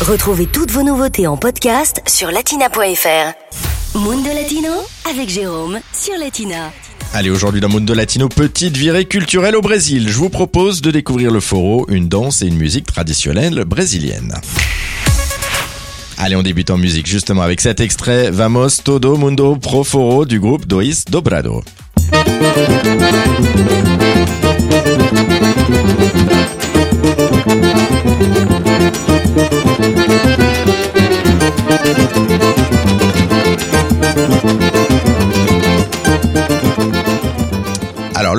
Retrouvez toutes vos nouveautés en podcast sur latina.fr. Mundo Latino avec Jérôme sur Latina. Allez, aujourd'hui dans Mundo Latino, petite virée culturelle au Brésil. Je vous propose de découvrir le foro, une danse et une musique traditionnelle brésilienne. Allez, on débute en musique justement avec cet extrait Vamos Todo Mundo Pro Foro du groupe Dois Dobrado.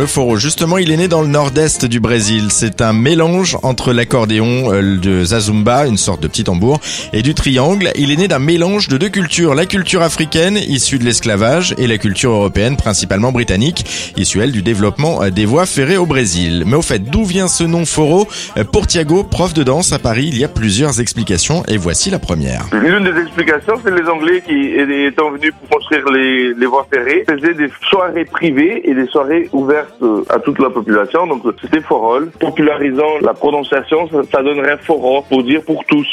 Le foro, justement, il est né dans le nord-est du Brésil. C'est un mélange entre l'accordéon euh, de Zazumba, une sorte de petit tambour, et du triangle. Il est né d'un mélange de deux cultures, la culture africaine, issue de l'esclavage, et la culture européenne, principalement britannique, issue elle du développement euh, des voies ferrées au Brésil. Mais au fait, d'où vient ce nom foro Euh, Pour Thiago, prof de danse à Paris, il y a plusieurs explications, et voici la première. L'une des explications, c'est les Anglais qui, étant venus pour construire les, voies ferrées, faisaient des soirées privées et des soirées ouvertes euh, à toute la population. Donc c'était forol. Popularisant la prononciation, ça, ça donnerait foro pour dire pour tous.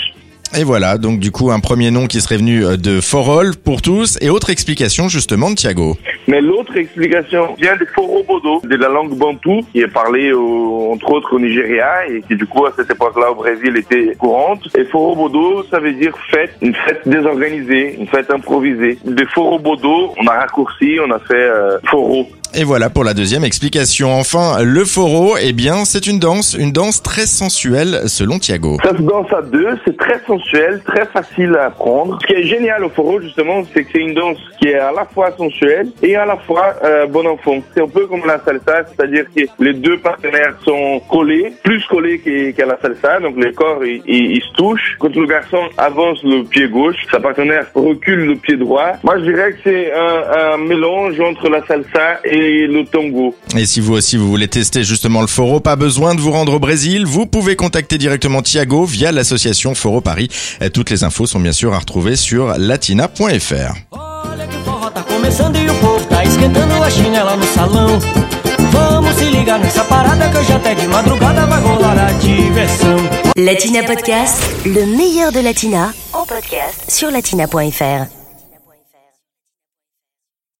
Et voilà, donc du coup un premier nom qui serait venu euh, de Forol pour tous, et autre explication justement de Thiago. Mais l'autre explication vient des forobodo, de la langue bantou, qui est parlée au- entre autres au Nigeria et qui du coup à cette époque-là au Brésil était courante. Et forobodo, ça veut dire fête, une fête désorganisée, une fête improvisée. De forobodo, on a raccourci, on a fait euh, foro. Et voilà pour la deuxième explication. Enfin, le foro, eh bien, c'est une danse, une danse très sensuelle selon Thiago. Ça se danse à deux, c'est très sensuel, très facile à apprendre. Ce qui est génial au foro, justement, c'est que c'est une danse qui est à la fois sensuelle et à la fois euh, bon enfant. C'est un peu comme la salsa, c'est-à-dire que les deux partenaires sont collés, plus collés qu'à la salsa, donc les corps, ils, ils- ils se touchent. Quand le garçon avance le pied gauche, sa partenaire recule le pied droit. Moi, je dirais que c'est un, un mélange entre la salsa et le tango. Et si vous aussi vous voulez tester justement le foro, pas besoin de vous rendre au Brésil, vous pouvez contacter directement Thiago via l'association Foro Paris. Et toutes les infos sont bien sûr à retrouver sur latina.fr. Olha que o forró tá começando e o povo tá esquentando a chinela no salão. Vamos se ligar nessa parada que hoje até de madrugada vai rolar a diversão. Latina Podcast, le meilleur de Latina en podcast sur latina.fr.